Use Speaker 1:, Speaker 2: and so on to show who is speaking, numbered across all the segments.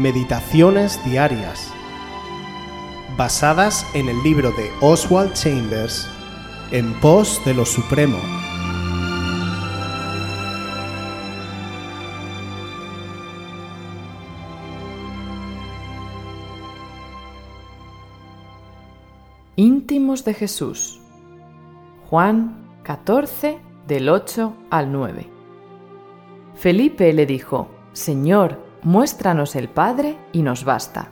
Speaker 1: Meditaciones Diarias, basadas en el libro de Oswald Chambers, En pos de lo Supremo.
Speaker 2: Íntimos de Jesús. Juan 14 del 8 al 9. Felipe le dijo, Señor, muéstranos el Padre y nos basta.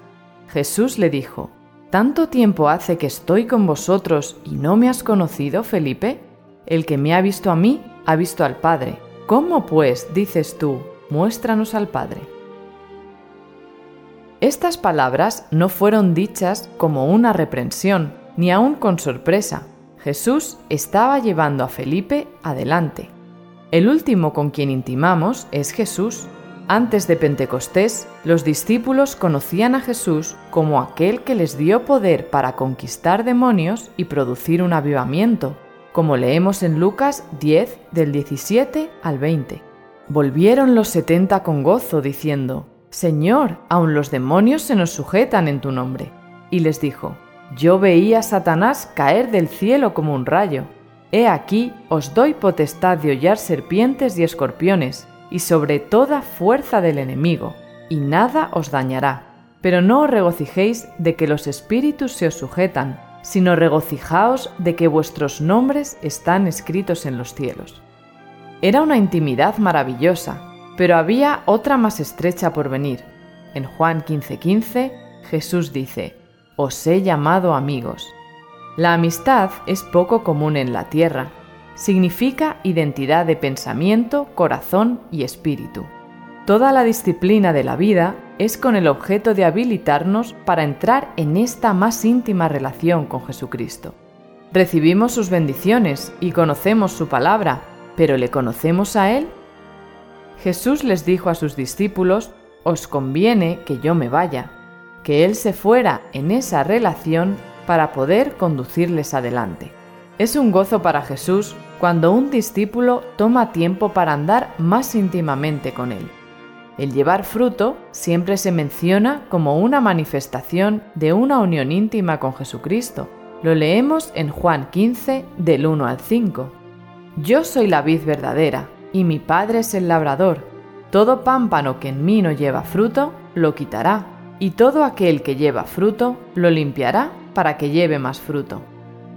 Speaker 2: Jesús le dijo, ¿Tanto tiempo hace que estoy con vosotros y no me has conocido, Felipe? El que me ha visto a mí, ha visto al Padre. ¿Cómo pues dices tú, muéstranos al Padre? Estas palabras no fueron dichas como una reprensión, ni aun con sorpresa. Jesús estaba llevando a Felipe adelante. El último con quien intimamos es Jesús, antes de Pentecostés, los discípulos conocían a Jesús como aquel que les dio poder para conquistar demonios y producir un avivamiento, como leemos en Lucas 10 del 17 al 20. Volvieron los setenta con gozo, diciendo, Señor, aun los demonios se nos sujetan en tu nombre. Y les dijo, Yo veía a Satanás caer del cielo como un rayo. He aquí, os doy potestad de hollar serpientes y escorpiones, y sobre toda fuerza del enemigo, y nada os dañará. Pero no os regocijéis de que los espíritus se os sujetan, sino regocijaos de que vuestros nombres están escritos en los cielos. Era una intimidad maravillosa, pero había otra más estrecha por venir. En Juan 15:15 Jesús dice, Os he llamado amigos. La amistad es poco común en la tierra, significa identidad de pensamiento, corazón y espíritu. Toda la disciplina de la vida es con el objeto de habilitarnos para entrar en esta más íntima relación con Jesucristo. Recibimos sus bendiciones y conocemos su palabra, pero ¿le conocemos a Él? Jesús les dijo a sus discípulos, os conviene que yo me vaya, que Él se fuera en esa relación para poder conducirles adelante. Es un gozo para Jesús cuando un discípulo toma tiempo para andar más íntimamente con Él. El llevar fruto siempre se menciona como una manifestación de una unión íntima con Jesucristo. Lo leemos en Juan 15 del 1 al 5. Yo soy la vid verdadera, y mi Padre es el labrador. Todo pámpano que en mí no lleva fruto, lo quitará, y todo aquel que lleva fruto, lo limpiará para que lleve más fruto.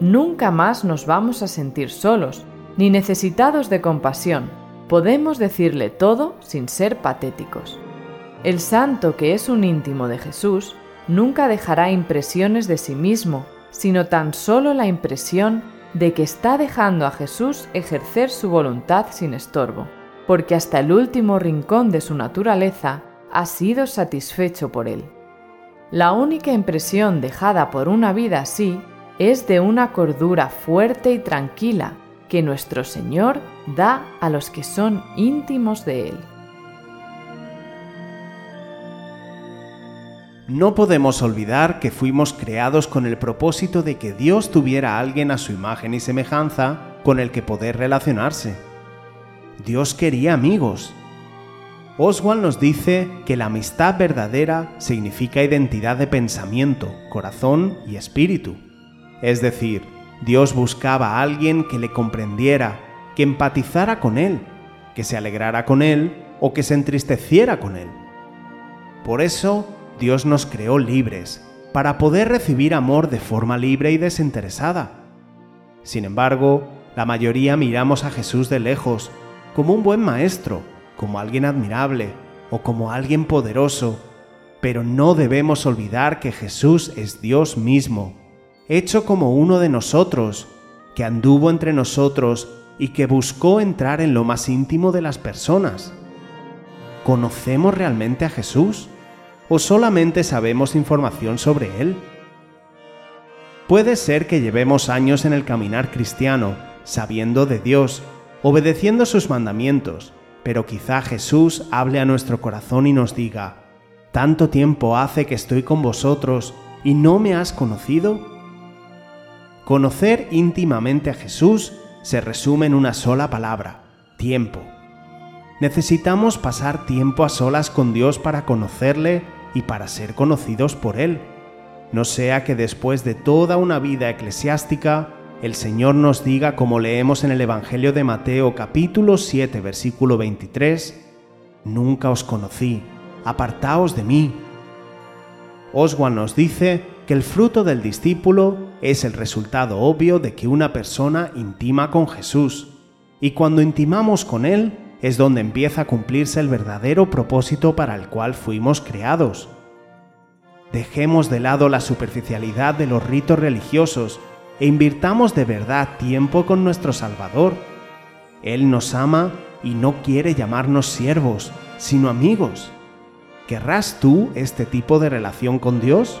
Speaker 2: nunca más nos vamos a sentir solos, ni necesitados de compasión. Podemos decirle todo sin ser patéticos. El santo que es un íntimo de Jesús nunca dejará impresiones de sí mismo, sino tan solo la impresión de que está dejando a Jesús ejercer su voluntad sin estorbo, porque hasta el último rincón de su naturaleza ha sido satisfecho por él. La única impresión dejada por una vida así es de una cordura fuerte y tranquila que nuestro Señor da a los que son íntimos de Él.
Speaker 1: No podemos olvidar que fuimos creados con el propósito de que Dios tuviera a alguien a su imagen y semejanza con el que poder relacionarse. Dios quería amigos. Oswald nos dice que la amistad verdadera significa identidad de pensamiento, corazón y espíritu. Es decir, Dios buscaba a alguien que le comprendiera, que empatizara con él, que se alegrara con él o que se entristeciera con él. Por eso, Dios nos creó libres, para poder recibir amor de forma libre y desinteresada. Sin embargo, la mayoría miramos a Jesús de lejos, como un buen maestro, como alguien admirable o como alguien poderoso, pero no debemos olvidar que Jesús es Dios mismo hecho como uno de nosotros, que anduvo entre nosotros y que buscó entrar en lo más íntimo de las personas. ¿Conocemos realmente a Jesús? ¿O solamente sabemos información sobre Él? Puede ser que llevemos años en el caminar cristiano, sabiendo de Dios, obedeciendo sus mandamientos, pero quizá Jesús hable a nuestro corazón y nos diga, ¿tanto tiempo hace que estoy con vosotros y no me has conocido? Conocer íntimamente a Jesús se resume en una sola palabra, tiempo. Necesitamos pasar tiempo a solas con Dios para conocerle y para ser conocidos por Él. No sea que después de toda una vida eclesiástica, el Señor nos diga, como leemos en el Evangelio de Mateo capítulo 7 versículo 23, Nunca os conocí, apartaos de mí. Oswald nos dice que el fruto del discípulo es el resultado obvio de que una persona intima con Jesús, y cuando intimamos con Él es donde empieza a cumplirse el verdadero propósito para el cual fuimos creados. Dejemos de lado la superficialidad de los ritos religiosos e invirtamos de verdad tiempo con nuestro Salvador. Él nos ama y no quiere llamarnos siervos, sino amigos. ¿Querrás tú este tipo de relación con Dios?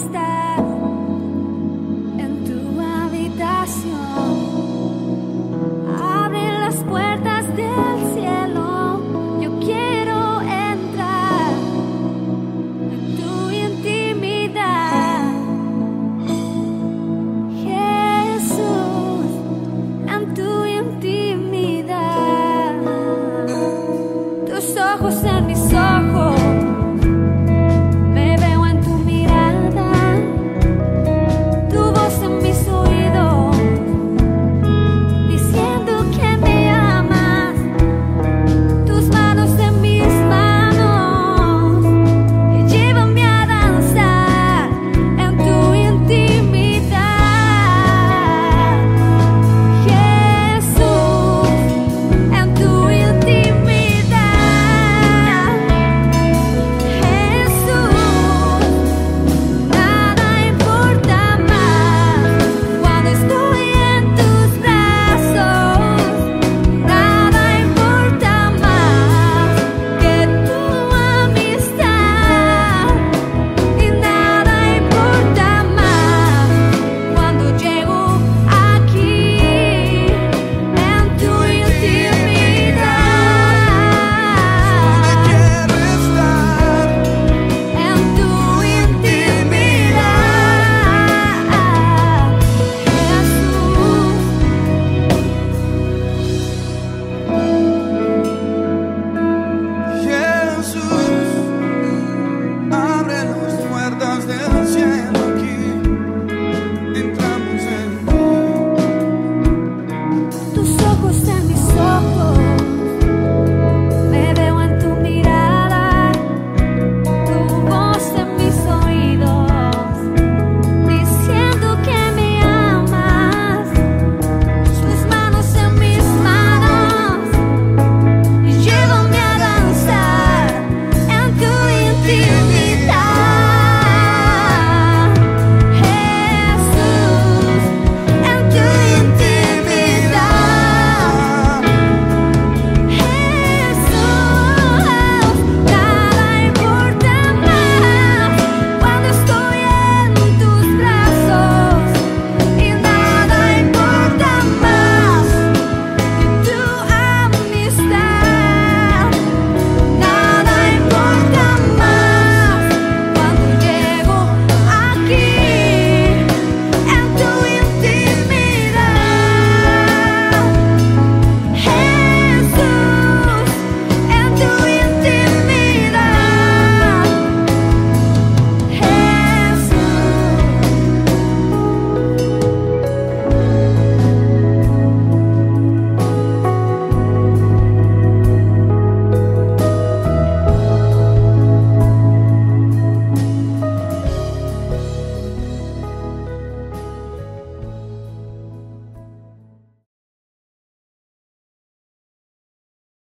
Speaker 3: tu corazón. Quiero estar